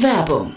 Werbung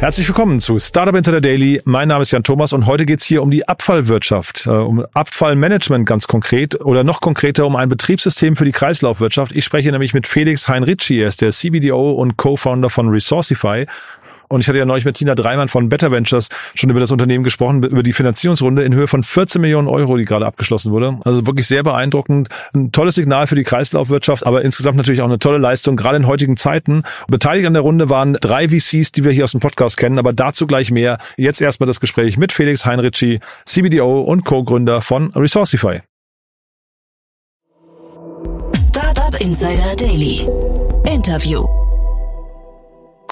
Herzlich willkommen zu Startup Insider Daily. Mein Name ist Jan Thomas und heute geht's hier um die Abfallwirtschaft, äh, um Abfallmanagement ganz konkret oder noch konkreter um ein Betriebssystem für die Kreislaufwirtschaft. Ich spreche nämlich mit Felix Heinrici, er ist der CBDO und Co-Founder von Resourcify. Und ich hatte ja neulich mit Tina Dreimann von Better Ventures schon über das Unternehmen gesprochen, über die Finanzierungsrunde in Höhe von 14 Millionen Euro, die gerade abgeschlossen wurde. Also wirklich sehr beeindruckend. Ein tolles Signal für die Kreislaufwirtschaft, aber insgesamt natürlich auch eine tolle Leistung, gerade in heutigen Zeiten. Beteiligt an der Runde waren drei VCs, die wir hier aus dem Podcast kennen, aber dazu gleich mehr. Jetzt erstmal das Gespräch mit Felix Heinrici, CBDO und Co-Gründer von Resourcify. Startup Insider Daily. Interview.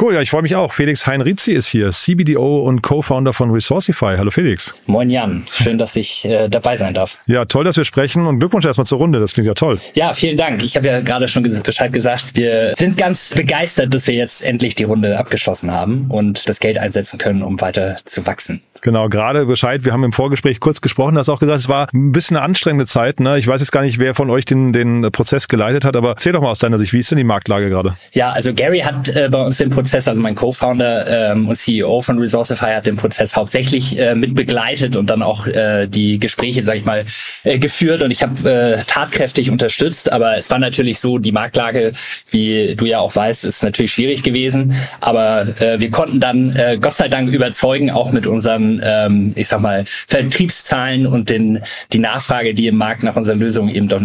Cool, ja, ich freue mich auch. Felix Heinrizi ist hier, CBDO und Co-Founder von Resourcify. Hallo Felix. Moin Jan, schön, dass ich äh, dabei sein darf. Ja, toll, dass wir sprechen und Glückwunsch erstmal zur Runde. Das klingt ja toll. Ja, vielen Dank. Ich habe ja gerade schon Bescheid gesagt. Wir sind ganz begeistert, dass wir jetzt endlich die Runde abgeschlossen haben und das Geld einsetzen können, um weiter zu wachsen. Genau, gerade Bescheid. Wir haben im Vorgespräch kurz gesprochen, hast auch gesagt, es war ein bisschen eine anstrengende Zeit. Ne? Ich weiß jetzt gar nicht, wer von euch den, den Prozess geleitet hat, aber erzähl doch mal aus deiner Sicht, wie ist denn die Marktlage gerade? Ja, also Gary hat äh, bei uns den Prozess, also mein Co-Founder ähm, und CEO von Resourcify hat den Prozess hauptsächlich äh, mit begleitet und dann auch äh, die Gespräche, sag ich mal, äh, geführt und ich habe äh, tatkräftig unterstützt, aber es war natürlich so, die Marktlage, wie du ja auch weißt, ist natürlich schwierig gewesen, aber äh, wir konnten dann äh, Gott sei Dank überzeugen, auch mit unseren ähm, ich sag mal, Vertriebszahlen und den, die Nachfrage, die im Markt nach unserer Lösung eben doch,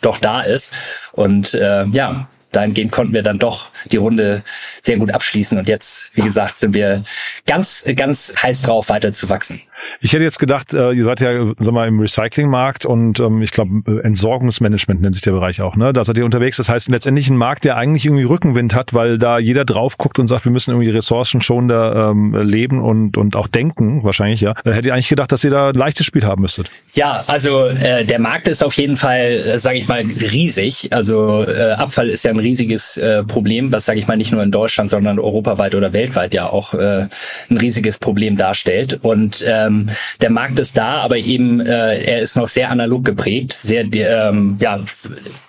doch da ist. Und äh, ja, dahingehend konnten wir dann doch die Runde sehr gut abschließen. Und jetzt, wie gesagt, sind wir ganz, ganz heiß drauf, weiter zu wachsen. Ich hätte jetzt gedacht, äh, ihr seid ja sag mal, im Recyclingmarkt und ähm, ich glaube, äh, Entsorgungsmanagement nennt sich der Bereich auch. Ne? Da seid ihr unterwegs. Das heißt letztendlich ein Markt, der eigentlich irgendwie Rückenwind hat, weil da jeder drauf guckt und sagt, wir müssen irgendwie Ressourcen schon da ähm, leben und, und auch denken, wahrscheinlich, ja. Äh, hätte ich eigentlich gedacht, dass ihr da ein leichtes Spiel haben müsstet. Ja, also äh, der Markt ist auf jeden Fall, äh, sage ich mal, riesig. Also äh, Abfall ist ja ein riesiges äh, Problem, was, sage ich mal, nicht nur in Deutschland, sondern europaweit oder weltweit ja auch äh, ein riesiges Problem darstellt. Und ähm, der Markt ist da, aber eben äh, er ist noch sehr analog geprägt, sehr ähm, ja,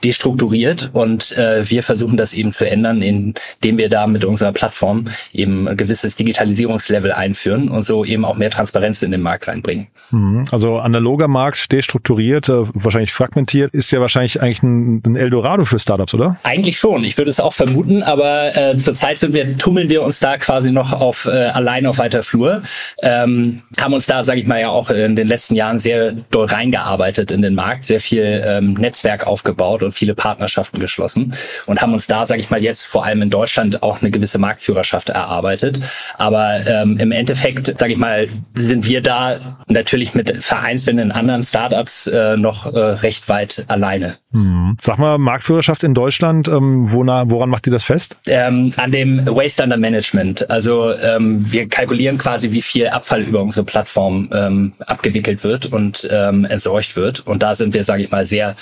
destrukturiert und äh, wir versuchen das eben zu ändern, indem wir da mit unserer Plattform eben ein gewisses Digitalisierungslevel einführen und so eben auch mehr Transparenz in den Markt reinbringen. Mhm. Also analoger Markt, destrukturiert, äh, wahrscheinlich fragmentiert, ist ja wahrscheinlich eigentlich ein, ein Eldorado für Startups, oder? Eigentlich schon. Ich würde es auch vermuten, aber äh, zurzeit sind wir, tummeln wir uns da quasi noch auf äh, allein auf weiter Flur. Ähm, haben uns da, sage ich mal, ja auch in den letzten Jahren sehr doll reingearbeitet in den Markt, sehr viel ähm, Netzwerk aufgebaut und viele Partnerschaften geschlossen und haben uns da, sage ich mal, jetzt vor allem in Deutschland auch eine gewisse Marktführerschaft erarbeitet. Aber ähm, im Endeffekt, sage ich mal, sind wir da natürlich mit vereinzelten anderen Startups äh, noch äh, recht weit alleine. Hm. Sag mal, Marktführerschaft in Deutschland, ähm, wona, woran macht ihr das fest? Ähm, an dem Waste Under Management. Also ähm, wir kalkulieren quasi, wie viel Abfall über unsere Plattform ähm, abgewickelt wird und ähm, entsorgt wird. Und da sind wir, sage ich mal, sehr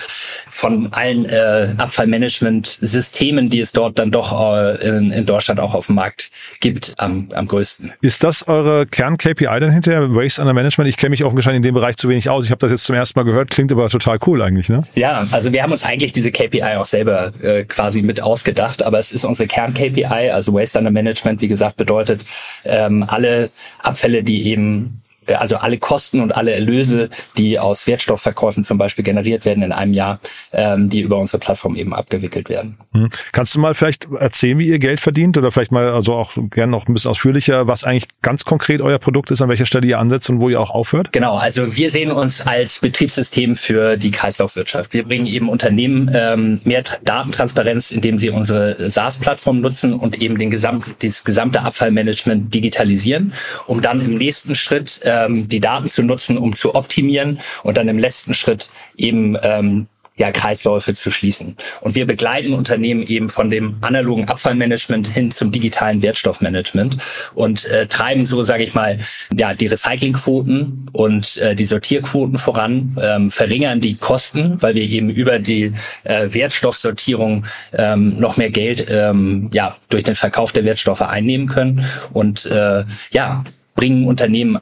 von allen äh, Abfallmanagement-Systemen, die es dort dann doch äh, in, in Deutschland auch auf dem Markt gibt, am, am größten. Ist das eure Kern-KPI dann hinterher, Waste Under Management? Ich kenne mich auch wahrscheinlich in dem Bereich zu wenig aus. Ich habe das jetzt zum ersten Mal gehört, klingt aber total cool eigentlich, ne? Ja, also wir haben uns eigentlich diese KPI auch selber äh, quasi mit ausgedacht, aber es ist unsere Kern-KPI, also Waste Under Management, wie gesagt, bedeutet ähm, alle Abfälle, die eben also alle Kosten und alle Erlöse, die aus Wertstoffverkäufen zum Beispiel generiert werden in einem Jahr, ähm, die über unsere Plattform eben abgewickelt werden. Hm. Kannst du mal vielleicht erzählen, wie ihr Geld verdient oder vielleicht mal also auch gerne noch ein bisschen ausführlicher, was eigentlich ganz konkret euer Produkt ist, an welcher Stelle ihr ansetzt und wo ihr auch aufhört? Genau, also wir sehen uns als Betriebssystem für die Kreislaufwirtschaft. Wir bringen eben Unternehmen ähm, mehr Datentransparenz, indem sie unsere SaaS-Plattform nutzen und eben den gesamten, das gesamte Abfallmanagement digitalisieren, um dann im nächsten Schritt ähm, die Daten zu nutzen, um zu optimieren und dann im letzten Schritt eben ähm, ja, Kreisläufe zu schließen. Und wir begleiten Unternehmen eben von dem analogen Abfallmanagement hin zum digitalen Wertstoffmanagement und äh, treiben so, sage ich mal, ja, die Recyclingquoten und äh, die Sortierquoten voran, ähm, verringern die Kosten, weil wir eben über die äh, Wertstoffsortierung ähm, noch mehr Geld ähm, ja, durch den Verkauf der Wertstoffe einnehmen können und äh, ja, bringen Unternehmen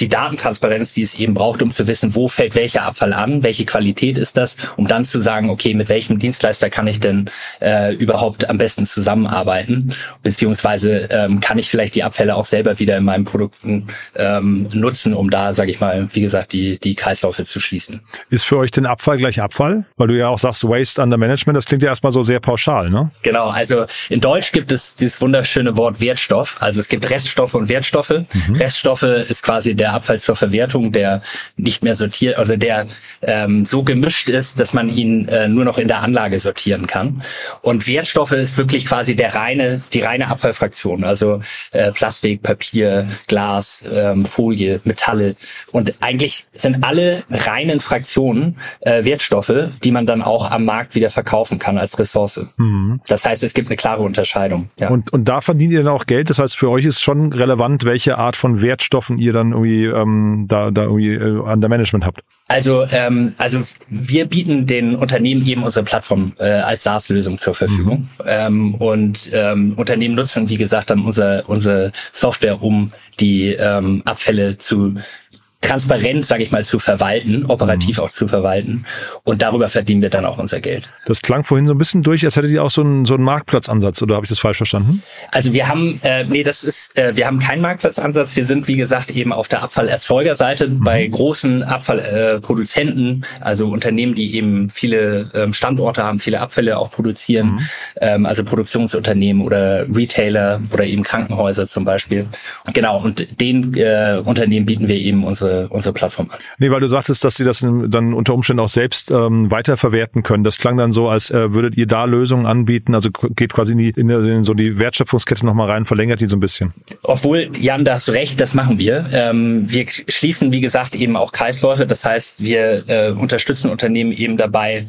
die Datentransparenz, die es eben braucht, um zu wissen, wo fällt welcher Abfall an, welche Qualität ist das, um dann zu sagen, okay, mit welchem Dienstleister kann ich denn äh, überhaupt am besten zusammenarbeiten, beziehungsweise ähm, kann ich vielleicht die Abfälle auch selber wieder in meinen Produkten ähm, nutzen, um da, sage ich mal, wie gesagt, die die Kreisläufe zu schließen. Ist für euch denn Abfall gleich Abfall? Weil du ja auch sagst Waste under Management, das klingt ja erstmal so sehr pauschal, ne? Genau, also in Deutsch gibt es dieses wunderschöne Wort Wertstoff. Also es gibt Reststoffe und Wertstoffe. Mhm. Reststoffe ist quasi der Abfall zur Verwertung, der nicht mehr sortiert, also der ähm, so gemischt ist, dass man ihn äh, nur noch in der Anlage sortieren kann. Und Wertstoffe ist wirklich quasi der reine, die reine Abfallfraktion, also äh, Plastik, Papier, Glas, ähm, Folie, Metalle. Und eigentlich sind alle reinen Fraktionen äh, Wertstoffe, die man dann auch am Markt wieder verkaufen kann als Ressource. Mhm. Das heißt, es gibt eine klare Unterscheidung. Ja. Und, und da verdient ihr dann auch Geld. Das heißt, für euch ist schon relevant, welche Art von Wertstoffen ihr dann irgendwie ähm, da, da irgendwie äh, an der Management habt? Also, ähm, also wir bieten den Unternehmen eben unsere Plattform äh, als SaaS-Lösung zur Verfügung. Mhm. Ähm, und ähm, Unternehmen nutzen, wie gesagt, dann unsere, unsere Software, um die ähm, Abfälle zu transparent, sage ich mal, zu verwalten, operativ mhm. auch zu verwalten. Und darüber verdienen wir dann auch unser Geld. Das klang vorhin so ein bisschen durch, als hättet ihr auch so einen, so einen Marktplatzansatz, oder habe ich das falsch verstanden? Also wir haben, äh, nee, das ist, äh, wir haben keinen Marktplatzansatz. Wir sind, wie gesagt, eben auf der Abfallerzeugerseite mhm. bei großen Abfallproduzenten, äh, also Unternehmen, die eben viele ähm, Standorte haben, viele Abfälle auch produzieren, mhm. ähm, also Produktionsunternehmen oder Retailer oder eben Krankenhäuser zum Beispiel. Genau, und den äh, Unternehmen bieten wir eben unsere unsere, unsere Plattform an. Nee, weil du sagtest, dass sie das dann unter Umständen auch selbst ähm, weiterverwerten können. Das klang dann so, als äh, würdet ihr da Lösungen anbieten, also geht quasi in, die, in, in so die Wertschöpfungskette nochmal rein, verlängert die so ein bisschen. Obwohl, Jan, da hast du recht, das machen wir. Ähm, wir schließen, wie gesagt, eben auch Kreisläufe. Das heißt, wir äh, unterstützen Unternehmen eben dabei, äh,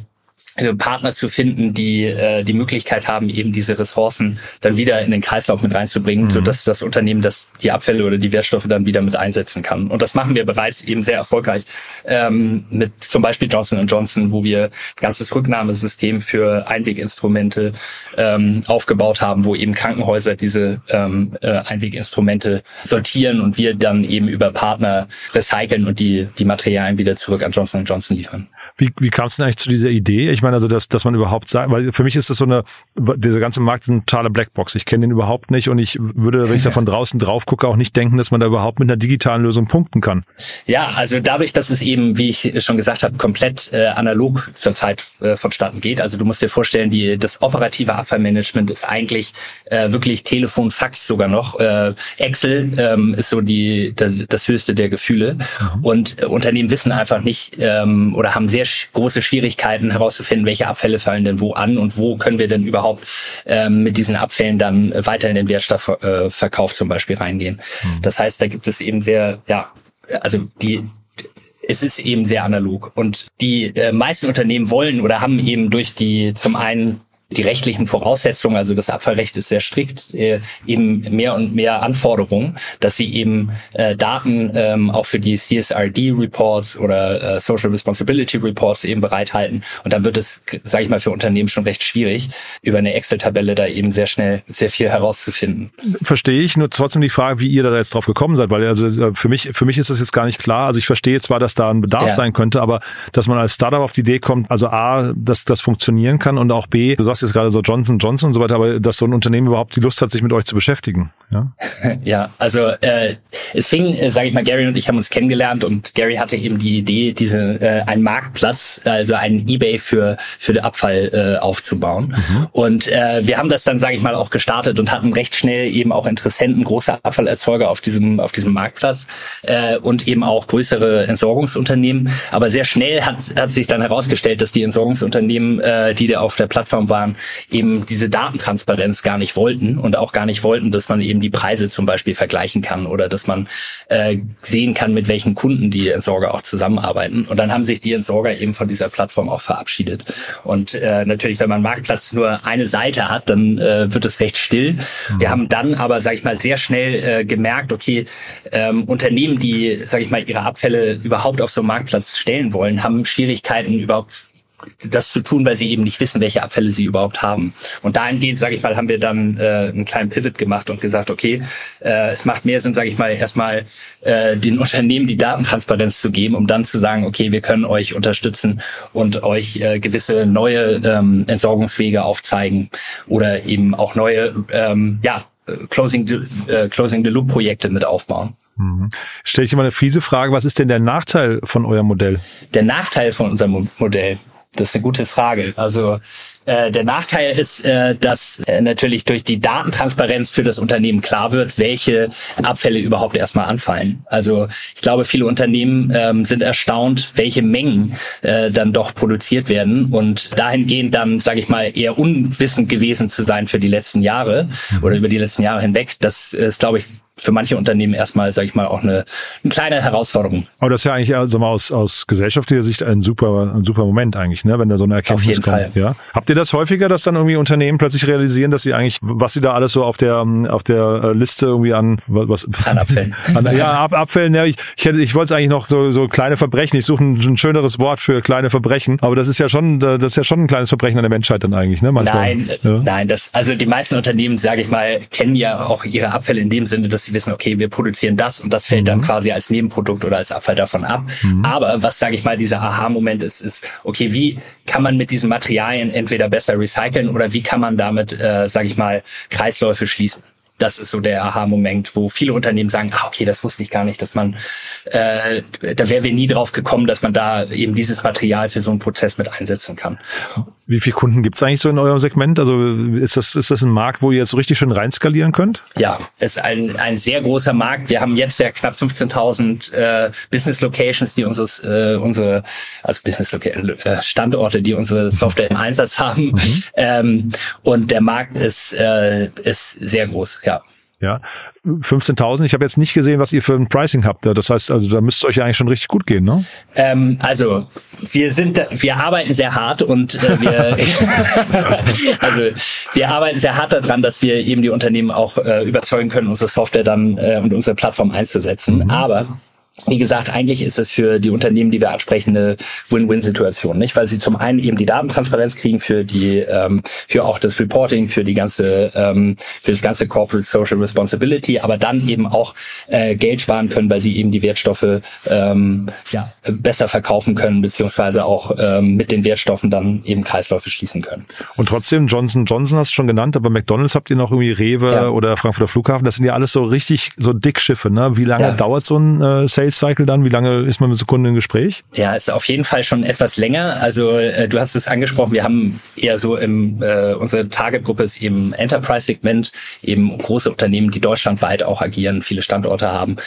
Partner zu finden, die äh, die Möglichkeit haben, eben diese Ressourcen dann wieder in den Kreislauf mit reinzubringen, mhm. so dass das Unternehmen das die Abfälle oder die Wertstoffe dann wieder mit einsetzen kann. Und das machen wir bereits eben sehr erfolgreich ähm, mit zum Beispiel Johnson Johnson, wo wir ein ganzes Rücknahmesystem für Einweginstrumente ähm, aufgebaut haben, wo eben Krankenhäuser diese ähm, äh, Einweginstrumente sortieren und wir dann eben über Partner recyceln und die die Materialien wieder zurück an Johnson Johnson liefern. Wie, wie kam es denn eigentlich zu dieser Idee? Ich meine, also, dass, dass man überhaupt sagt, weil für mich ist das so eine, dieser ganze Markt ist eine totale Blackbox. Ich kenne den überhaupt nicht und ich würde, wenn ich da von draußen drauf gucke, auch nicht denken, dass man da überhaupt mit einer digitalen Lösung punkten kann. Ja, also dadurch, dass es eben, wie ich schon gesagt habe, komplett äh, analog zurzeit äh, vonstatten geht. Also du musst dir vorstellen, die, das operative Abfallmanagement ist eigentlich äh, wirklich Telefon, Fax sogar noch. Äh, Excel ähm, ist so die, das höchste der Gefühle. Mhm. Und äh, Unternehmen wissen einfach nicht ähm, oder haben sehr große Schwierigkeiten herauszufinden, welche Abfälle fallen denn wo an und wo können wir denn überhaupt ähm, mit diesen Abfällen dann weiter in den Wertstoffverkauf äh, zum Beispiel reingehen. Mhm. Das heißt, da gibt es eben sehr, ja, also die es ist eben sehr analog und die äh, meisten Unternehmen wollen oder haben eben durch die zum einen die rechtlichen Voraussetzungen, also das Abfallrecht ist sehr strikt, äh, eben mehr und mehr Anforderungen, dass sie eben äh, Daten ähm, auch für die CSRD-Reports oder äh, Social Responsibility Reports eben bereithalten. Und dann wird es, sage ich mal, für Unternehmen schon recht schwierig, über eine Excel-Tabelle da eben sehr schnell sehr viel herauszufinden. Verstehe ich, nur trotzdem die Frage, wie ihr da jetzt drauf gekommen seid, weil also äh, für mich, für mich ist das jetzt gar nicht klar. Also ich verstehe zwar, dass da ein Bedarf ja. sein könnte, aber dass man als Startup auf die Idee kommt, also A, dass das funktionieren kann und auch B, du sagst sagst jetzt gerade so Johnson Johnson und so weiter, aber dass so ein Unternehmen überhaupt die Lust hat, sich mit euch zu beschäftigen. Ja, ja also äh, es fing, äh, sage ich mal, Gary und ich haben uns kennengelernt und Gary hatte eben die Idee, diese äh, einen Marktplatz, also einen eBay für für den Abfall äh, aufzubauen. Mhm. Und äh, wir haben das dann, sage ich mal, auch gestartet und hatten recht schnell eben auch Interessenten, große Abfallerzeuger auf diesem auf diesem Marktplatz äh, und eben auch größere Entsorgungsunternehmen. Aber sehr schnell hat hat sich dann herausgestellt, dass die Entsorgungsunternehmen, äh, die da auf der Plattform waren, eben diese Datentransparenz gar nicht wollten und auch gar nicht wollten, dass man eben die Preise zum Beispiel vergleichen kann oder dass man äh, sehen kann, mit welchen Kunden die Entsorger auch zusammenarbeiten. Und dann haben sich die Entsorger eben von dieser Plattform auch verabschiedet. Und äh, natürlich, wenn man Marktplatz nur eine Seite hat, dann äh, wird es recht still. Mhm. Wir haben dann aber, sage ich mal, sehr schnell äh, gemerkt, okay, ähm, Unternehmen, die, sage ich mal, ihre Abfälle überhaupt auf so einen Marktplatz stellen wollen, haben Schwierigkeiten überhaupt das zu tun, weil sie eben nicht wissen, welche Abfälle sie überhaupt haben. Und dahingehend, sage ich mal, haben wir dann äh, einen kleinen Pivot gemacht und gesagt, okay, äh, es macht mehr Sinn, sage ich mal, erstmal äh, den Unternehmen die Datentransparenz zu geben, um dann zu sagen, okay, wir können euch unterstützen und euch äh, gewisse neue ähm, Entsorgungswege aufzeigen oder eben auch neue, ähm, ja, Closing the, äh, Closing the Loop Projekte mit aufbauen. Mhm. Stell ich dir mal eine fiese Frage, was ist denn der Nachteil von eurem Modell? Der Nachteil von unserem Modell, das ist eine gute Frage. Also äh, der Nachteil ist, äh, dass äh, natürlich durch die Datentransparenz für das Unternehmen klar wird, welche Abfälle überhaupt erstmal anfallen. Also ich glaube, viele Unternehmen ähm, sind erstaunt, welche Mengen äh, dann doch produziert werden und dahingehend dann, sage ich mal, eher unwissend gewesen zu sein für die letzten Jahre oder über die letzten Jahre hinweg. Das ist, glaube ich, für manche Unternehmen erstmal, sage ich mal, auch eine, eine kleine Herausforderung. Aber das ist ja eigentlich also mal aus, aus gesellschaftlicher Sicht ein super, ein super Moment eigentlich, ne, wenn da so eine Erkenntnis auf jeden kommt. Fall. Ja. Habt ihr das häufiger, dass dann irgendwie Unternehmen plötzlich realisieren, dass sie eigentlich, was sie da alles so auf der auf der äh, Liste irgendwie an was an Abfällen, an, ja Ab, Abfällen. Ja, ich ich, hätte, ich wollte es eigentlich noch so so kleine Verbrechen. Ich suche ein, ein, schöneres Wort für kleine Verbrechen, aber das ist ja schon das ist ja schon ein kleines Verbrechen an der Menschheit dann eigentlich, ne? Manchmal. Nein, ja. nein, das also die meisten Unternehmen, sage ich mal, kennen ja auch ihre Abfälle in dem Sinne, dass sie wissen, okay, wir produzieren das und das fällt mhm. dann quasi als Nebenprodukt oder als Abfall davon ab. Mhm. Aber was, sage ich mal, dieser Aha-Moment ist, ist, okay, wie kann man mit diesen Materialien entweder besser recyceln oder wie kann man damit, äh, sage ich mal, Kreisläufe schließen? das ist so der Aha-Moment, wo viele Unternehmen sagen, ah, okay, das wusste ich gar nicht, dass man, äh, da wären wir nie drauf gekommen, dass man da eben dieses Material für so einen Prozess mit einsetzen kann. Wie viele Kunden gibt's eigentlich so in eurem Segment? Also ist das, ist das ein Markt, wo ihr jetzt so richtig schön reinskalieren könnt? Ja, ist ein, ein sehr großer Markt. Wir haben jetzt ja knapp 15.000 äh, Business Locations, die unseres, äh, unsere, also Business Location, äh, Standorte, die unsere Software im Einsatz haben. Mhm. Ähm, und der Markt ist, äh, ist sehr groß, ja. Ja, 15.000. Ich habe jetzt nicht gesehen, was ihr für ein Pricing habt. Das heißt, also da müsste es euch ja eigentlich schon richtig gut gehen, ne? Ähm, also wir sind, wir arbeiten sehr hart und äh, wir, also wir arbeiten sehr hart daran, dass wir eben die Unternehmen auch äh, überzeugen können, unsere Software dann äh, und unsere Plattform einzusetzen. Mhm. Aber wie gesagt, eigentlich ist es für die Unternehmen, die wir ansprechen, eine Win-Win-Situation, nicht? Weil sie zum einen eben die Datentransparenz kriegen für die, ähm, für auch das Reporting, für die ganze, ähm, für das ganze Corporate Social Responsibility, aber dann eben auch äh, Geld sparen können, weil sie eben die Wertstoffe ähm, ja, besser verkaufen können, beziehungsweise auch ähm, mit den Wertstoffen dann eben Kreisläufe schließen können. Und trotzdem, Johnson Johnson hast du schon genannt, aber McDonalds habt ihr noch irgendwie Rewe ja. oder Frankfurter Flughafen, das sind ja alles so richtig so Dickschiffe, ne? Wie lange ja. dauert so ein äh, Sales Sales Cycle dann? Wie lange ist man mit Sekunden im Gespräch? Ja, ist auf jeden Fall schon etwas länger. Also äh, du hast es angesprochen, wir haben eher so im äh, unsere Targetgruppe ist eben Enterprise Segment, eben große Unternehmen, die deutschlandweit auch agieren, viele Standorte haben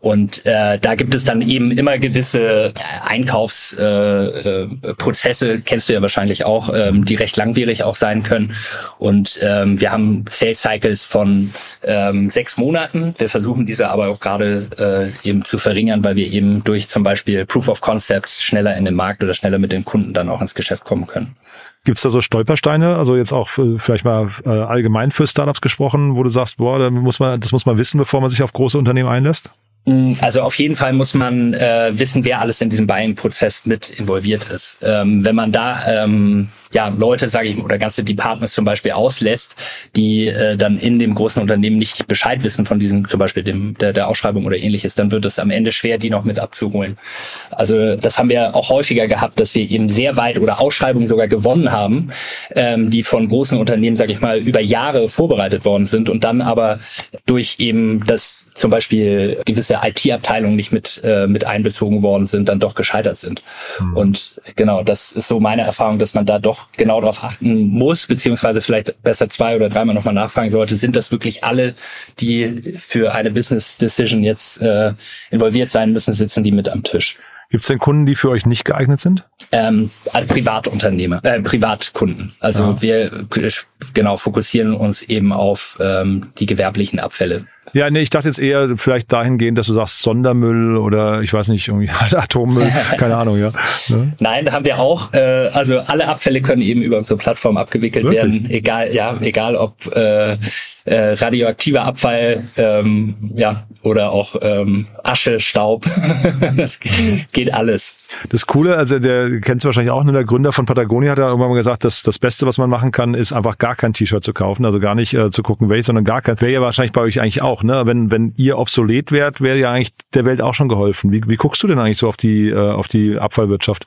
und äh, da gibt es dann eben immer gewisse Einkaufsprozesse, äh, äh, kennst du ja wahrscheinlich auch, ähm, die recht langwierig auch sein können und ähm, wir haben Sales Cycles von ähm, sechs Monaten. Wir versuchen diese aber auch gerade äh, eben zu verringern verringern, weil wir eben durch zum Beispiel Proof of Concepts schneller in den Markt oder schneller mit den Kunden dann auch ins Geschäft kommen können. Gibt's da so Stolpersteine? Also jetzt auch für, vielleicht mal äh, allgemein für Startups gesprochen, wo du sagst, boah, da muss man, das muss man wissen, bevor man sich auf große Unternehmen einlässt? Mm, also auf jeden Fall muss man äh, wissen, wer alles in diesem Buying-Prozess mit involviert ist. Ähm, wenn man da ähm, ja Leute, sage ich, oder ganze Departments zum Beispiel auslässt, die äh, dann in dem großen Unternehmen nicht Bescheid wissen von diesem zum Beispiel dem der, der Ausschreibung oder ähnliches, dann wird es am Ende schwer, die noch mit abzuholen. Also das haben wir auch häufiger gehabt, dass wir eben sehr weit oder Ausschreibungen sogar gewonnen haben, ähm, die von großen Unternehmen, sage ich mal, über Jahre vorbereitet worden sind und dann aber durch eben das zum Beispiel gewisse IT-Abteilungen nicht mit äh, mit einbezogen worden sind, dann doch gescheitert sind. Mhm. Und genau, das ist so meine Erfahrung, dass man da doch genau darauf achten muss, beziehungsweise vielleicht besser zwei oder dreimal nochmal nachfragen sollte, sind das wirklich alle, die für eine Business Decision jetzt äh, involviert sein müssen, sitzen die mit am Tisch. Gibt es denn Kunden, die für euch nicht geeignet sind? Ähm, als Privatunternehmer, äh, Privatkunden. Also ja. wir genau fokussieren uns eben auf ähm, die gewerblichen Abfälle. Ja, nee, ich dachte jetzt eher vielleicht dahingehend, dass du sagst Sondermüll oder ich weiß nicht, irgendwie Atommüll, keine Ahnung, ja. Ne? Nein, haben wir auch. Äh, also alle Abfälle können eben über unsere Plattform abgewickelt Wirklich? werden, egal, ja, egal ob äh, äh, radioaktiver Abfall, ähm, ja, oder auch ähm, Asche, Staub. das geht alles. Das Coole, also der kennst du wahrscheinlich auch, ne, der Gründer von Patagonia hat ja irgendwann mal gesagt, dass das Beste, was man machen kann, ist einfach gar kein T-Shirt zu kaufen, also gar nicht äh, zu gucken, welches, sondern gar kein. Wäre ja wahrscheinlich bei euch eigentlich auch, ne? Wenn wenn ihr obsolet wärt, wäre ja eigentlich der Welt auch schon geholfen. Wie, wie guckst du denn eigentlich so auf die äh, auf die Abfallwirtschaft?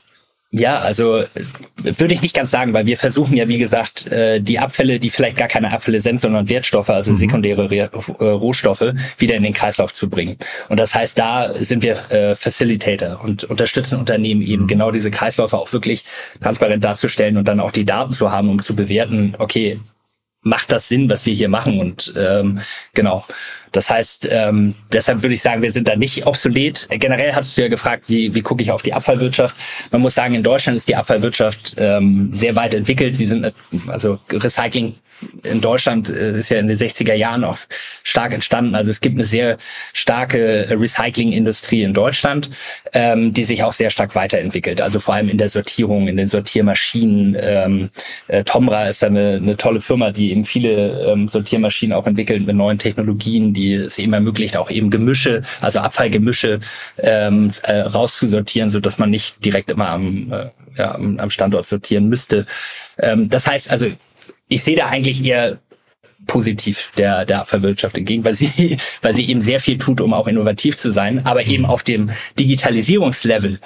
Ja, also würde ich nicht ganz sagen, weil wir versuchen ja, wie gesagt, äh, die Abfälle, die vielleicht gar keine Abfälle sind, sondern Wertstoffe, also mhm. sekundäre äh, Rohstoffe, wieder in den Kreislauf zu bringen. Und das heißt, da sind wir äh, Facilitator und unterstützen Unternehmen eben mhm. genau diese Kreisläufe auch wirklich transparent darzustellen und dann auch die Daten zu haben, um zu bewerten, okay, macht das Sinn, was wir hier machen? Und ähm, genau. Das heißt, ähm, deshalb würde ich sagen, wir sind da nicht obsolet. Generell hast du ja gefragt, wie, wie gucke ich auf die Abfallwirtschaft. Man muss sagen, in Deutschland ist die Abfallwirtschaft ähm, sehr weit entwickelt. Sie sind also Recycling in Deutschland äh, ist ja in den 60er Jahren auch stark entstanden. Also es gibt eine sehr starke Recycling-Industrie in Deutschland, ähm, die sich auch sehr stark weiterentwickelt. Also vor allem in der Sortierung, in den Sortiermaschinen. Ähm, äh, Tomra ist da eine, eine tolle Firma, die eben viele ähm, Sortiermaschinen auch entwickelt mit neuen Technologien, die es eben ermöglicht, auch eben Gemische, also Abfallgemische ähm, äh, rauszusortieren, so dass man nicht direkt immer am, äh, ja, am, am Standort sortieren müsste. Ähm, das heißt also, ich sehe da eigentlich eher positiv der, der Abfallwirtschaft entgegen, weil sie, weil sie eben sehr viel tut, um auch innovativ zu sein, aber eben auf dem Digitalisierungslevel,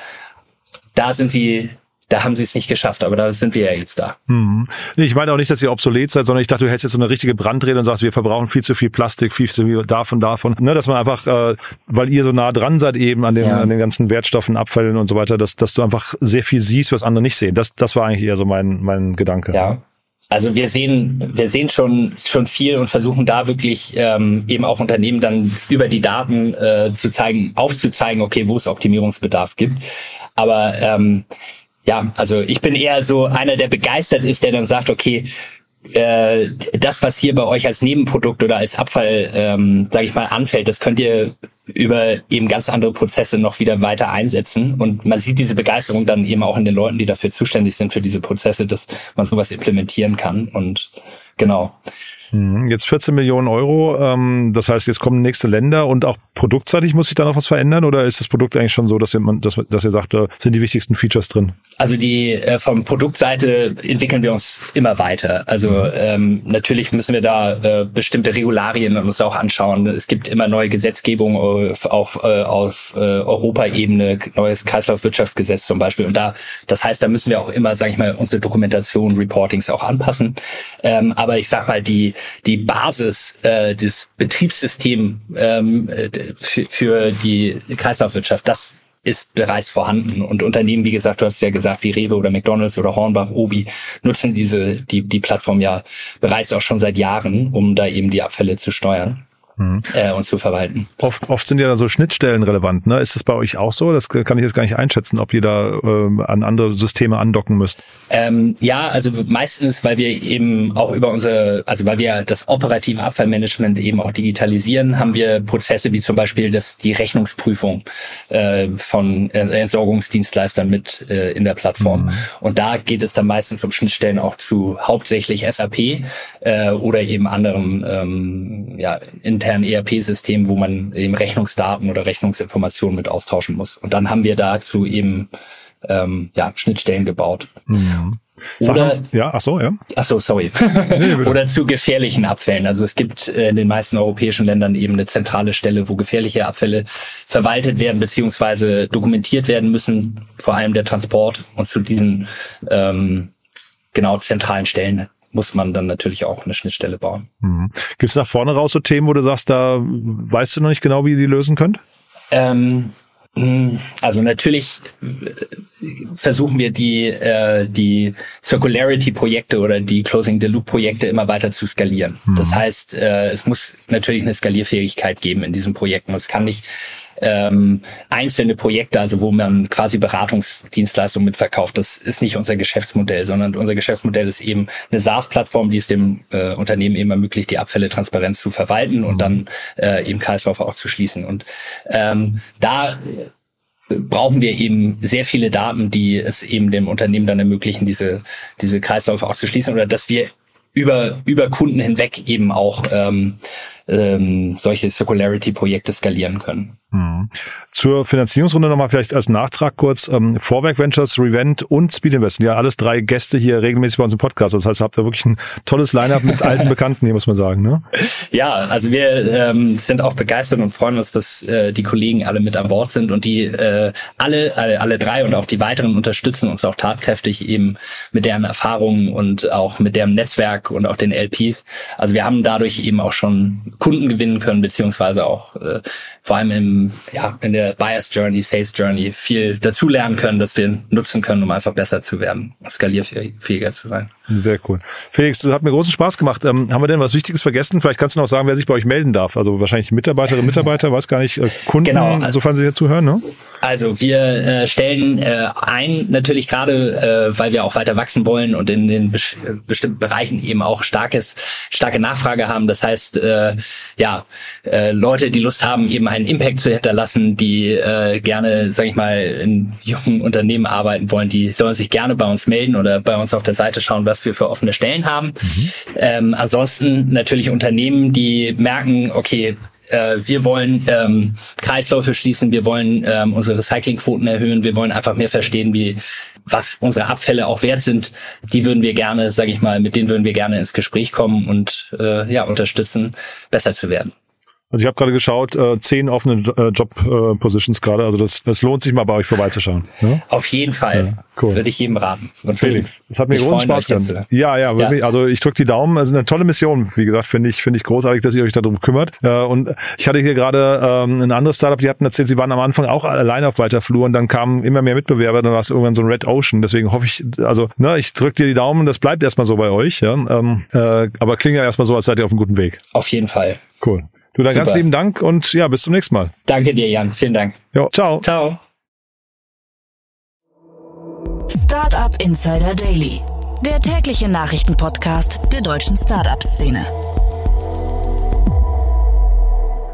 da sind sie da haben sie es nicht geschafft, aber da sind wir ja jetzt da. Hm. Ich meine auch nicht, dass ihr obsolet seid, sondern ich dachte, du hättest jetzt so eine richtige Brandrede und sagst, wir verbrauchen viel zu viel Plastik, viel zu viel davon, davon. Ne, dass man einfach, äh, weil ihr so nah dran seid eben an den, ja. an den ganzen Wertstoffen, Abfällen und so weiter, dass, dass du einfach sehr viel siehst, was andere nicht sehen. Das, das war eigentlich eher so mein, mein Gedanke. Ja, also wir sehen, wir sehen schon schon viel und versuchen da wirklich ähm, eben auch Unternehmen dann über die Daten äh, zu zeigen, aufzuzeigen, okay, wo es Optimierungsbedarf gibt. Aber ähm, ja, also ich bin eher so einer, der begeistert ist, der dann sagt, okay, äh, das, was hier bei euch als Nebenprodukt oder als Abfall, ähm, sage ich mal, anfällt, das könnt ihr über eben ganz andere Prozesse noch wieder weiter einsetzen. Und man sieht diese Begeisterung dann eben auch in den Leuten, die dafür zuständig sind für diese Prozesse, dass man sowas implementieren kann. Und genau. Mhm. Jetzt 14 Millionen Euro, ähm, das heißt, jetzt kommen nächste Länder und auch produktseitig muss sich da noch was verändern oder ist das Produkt eigentlich schon so, dass ihr, dass, dass ihr sagt, da sind die wichtigsten Features drin? Also die äh, vom Produktseite entwickeln wir uns immer weiter. Also mhm. ähm, natürlich müssen wir da äh, bestimmte Regularien uns auch anschauen. Es gibt immer neue Gesetzgebung auf, auch äh, auf äh, Europaebene, neues Kreislaufwirtschaftsgesetz zum Beispiel. Und da, das heißt, da müssen wir auch immer, sage ich mal, unsere Dokumentation, Reportings auch anpassen. Ähm, aber ich sag mal, die die Basis äh, des Betriebssystems ähm, für, für die Kreislaufwirtschaft, das ist bereits vorhanden. Und Unternehmen, wie gesagt, du hast ja gesagt, wie Rewe oder McDonalds oder Hornbach, Obi, nutzen diese, die, die Plattform ja bereits auch schon seit Jahren, um da eben die Abfälle zu steuern mhm. äh, und zu verwalten. Oft, oft sind ja da so Schnittstellen relevant. Ne? Ist das bei euch auch so? Das kann ich jetzt gar nicht einschätzen, ob ihr da ähm, an andere Systeme andocken müsst. Ähm, ja, also meistens, weil wir eben auch über unsere, also weil wir das operative Abfallmanagement eben auch digitalisieren, haben wir Prozesse wie zum Beispiel das, die Rechnungsprüfung äh, von Entsorgungsdienstleistern mit äh, in der Plattform. Mhm. Und da geht es dann meistens um Schnittstellen auch zu hauptsächlich SAP äh, oder eben anderen ähm, ja, internen internen ERP-System, wo man eben Rechnungsdaten oder Rechnungsinformationen mit austauschen muss. Und dann haben wir dazu eben ähm, ja, Schnittstellen gebaut. Mhm. Oder, ja, ach so, ja. Ach so, sorry. Oder zu gefährlichen Abfällen. Also es gibt in den meisten europäischen Ländern eben eine zentrale Stelle, wo gefährliche Abfälle verwaltet werden beziehungsweise dokumentiert werden müssen, vor allem der Transport. Und zu diesen ähm, genau zentralen Stellen muss man dann natürlich auch eine Schnittstelle bauen. Mhm. Gibt es nach vorne raus so Themen, wo du sagst, da weißt du noch nicht genau, wie ihr die lösen könnt? Ähm, hm, also natürlich äh, versuchen wir die äh, die Circularity-Projekte oder die Closing the Loop-Projekte immer weiter zu skalieren. Mhm. Das heißt, äh, es muss natürlich eine Skalierfähigkeit geben in diesen Projekten. Es kann nicht ähm, einzelne Projekte, also wo man quasi Beratungsdienstleistungen mitverkauft. Das ist nicht unser Geschäftsmodell, sondern unser Geschäftsmodell ist eben eine SaaS-Plattform, die es dem äh, Unternehmen eben ermöglicht, die Abfälle transparent zu verwalten und dann äh, eben Kreislauf auch zu schließen. Und ähm, da brauchen wir eben sehr viele Daten, die es eben dem Unternehmen dann ermöglichen, diese, diese Kreisläufe auch zu schließen oder dass wir über, über Kunden hinweg eben auch ähm, ähm, solche Circularity-Projekte skalieren können. Mhm. Zur Finanzierungsrunde nochmal vielleicht als Nachtrag kurz. Ähm, Vorwerk Ventures, Revent und Speed Invest ja alles drei Gäste hier regelmäßig bei uns im Podcast. Das heißt, habt ihr wirklich ein tolles Line-Up mit alten Bekannten hier, muss man sagen. Ne? Ja, also wir ähm, sind auch begeistert und freuen uns, dass äh, die Kollegen alle mit an Bord sind und die äh, alle, alle, alle drei und auch die weiteren unterstützen uns auch tatkräftig eben mit deren Erfahrungen und auch mit deren Netzwerk und auch den LPs. Also wir haben dadurch eben auch schon Kunden gewinnen können, beziehungsweise auch äh, vor allem im ja, in der Buyers Journey, Sales Journey viel dazulernen können, dass wir nutzen können, um einfach besser zu werden skalierfähiger zu sein. Sehr cool. Felix, du hat mir großen Spaß gemacht. Ähm, haben wir denn was Wichtiges vergessen? Vielleicht kannst du noch sagen, wer sich bei euch melden darf. Also wahrscheinlich Mitarbeiterinnen, Mitarbeiter, weiß gar nicht, äh, Kunden, genau. sofern sie hier zuhören, ne? Also wir äh, stellen äh, ein, natürlich gerade, äh, weil wir auch weiter wachsen wollen und in den bes bestimmten Bereichen eben auch starkes, starke Nachfrage haben. Das heißt, äh, ja, äh, Leute, die Lust haben, eben einen Impact zu hinterlassen, die äh, gerne, sag ich mal, in jungen Unternehmen arbeiten wollen, die sollen sich gerne bei uns melden oder bei uns auf der Seite schauen, was wir für offene Stellen haben. Mhm. Ähm, ansonsten natürlich Unternehmen, die merken, okay, äh, wir wollen ähm, Kreisläufe schließen, wir wollen ähm, unsere Recyclingquoten erhöhen, wir wollen einfach mehr verstehen, wie was unsere Abfälle auch wert sind. Die würden wir gerne, sage ich mal, mit denen würden wir gerne ins Gespräch kommen und äh, ja unterstützen, besser zu werden. Also ich habe gerade geschaut, äh, zehn offene äh, Job-Positions äh, gerade. Also das, das lohnt sich mal bei euch vorbeizuschauen. Ja? Auf jeden Fall. Ja, cool. Würde ich jedem raten. Und Felix, es hat mir großen Spaß gemacht. Ja, ja. Ja. Also ich drücke die Daumen. Es ist eine tolle Mission. Wie gesagt, finde ich finde ich großartig, dass ihr euch darum kümmert. Äh, und ich hatte hier gerade ähm, ein anderes Startup, die hatten erzählt, sie waren am Anfang auch alleine auf weiter Flur und dann kamen immer mehr Mitbewerber. Dann war es irgendwann so ein Red Ocean. Deswegen hoffe ich, also ne, ich drücke dir die Daumen. Das bleibt erstmal so bei euch. Ja? Ähm, äh, aber klingt ja erstmal so, als seid ihr auf einem guten Weg. Auf jeden Fall. Cool. Du, dann Super. ganz lieben Dank und ja, bis zum nächsten Mal. Danke dir, Jan. Vielen Dank. Jo, ciao. Ciao. Startup Insider Daily, der tägliche Nachrichtenpodcast der deutschen Startup-Szene.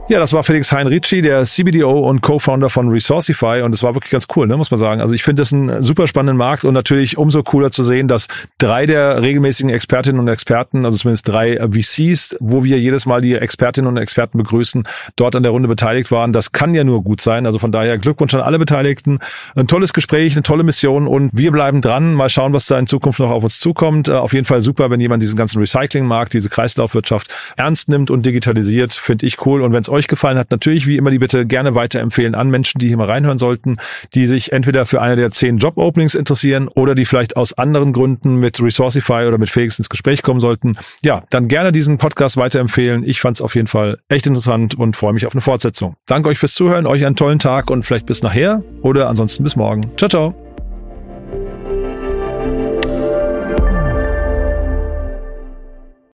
Ja, das war Felix Heinrici, der CBDO und Co-Founder von Resourcify und es war wirklich ganz cool, ne, muss man sagen. Also ich finde das einen super spannenden Markt und natürlich umso cooler zu sehen, dass drei der regelmäßigen Expertinnen und Experten, also zumindest drei VCs, wo wir jedes Mal die Expertinnen und Experten begrüßen, dort an der Runde beteiligt waren. Das kann ja nur gut sein. Also von daher Glückwunsch an alle Beteiligten. Ein tolles Gespräch, eine tolle Mission und wir bleiben dran. Mal schauen, was da in Zukunft noch auf uns zukommt. Äh, auf jeden Fall super, wenn jemand diesen ganzen Recyclingmarkt, diese Kreislaufwirtschaft ernst nimmt und digitalisiert. Finde ich cool. Und wenn euch gefallen hat, natürlich wie immer die Bitte gerne weiterempfehlen an Menschen, die hier mal reinhören sollten, die sich entweder für eine der zehn Job-Openings interessieren oder die vielleicht aus anderen Gründen mit Resourcify oder mit Felix ins Gespräch kommen sollten. Ja, dann gerne diesen Podcast weiterempfehlen. Ich fand es auf jeden Fall echt interessant und freue mich auf eine Fortsetzung. Danke euch fürs Zuhören, euch einen tollen Tag und vielleicht bis nachher oder ansonsten bis morgen. Ciao, ciao.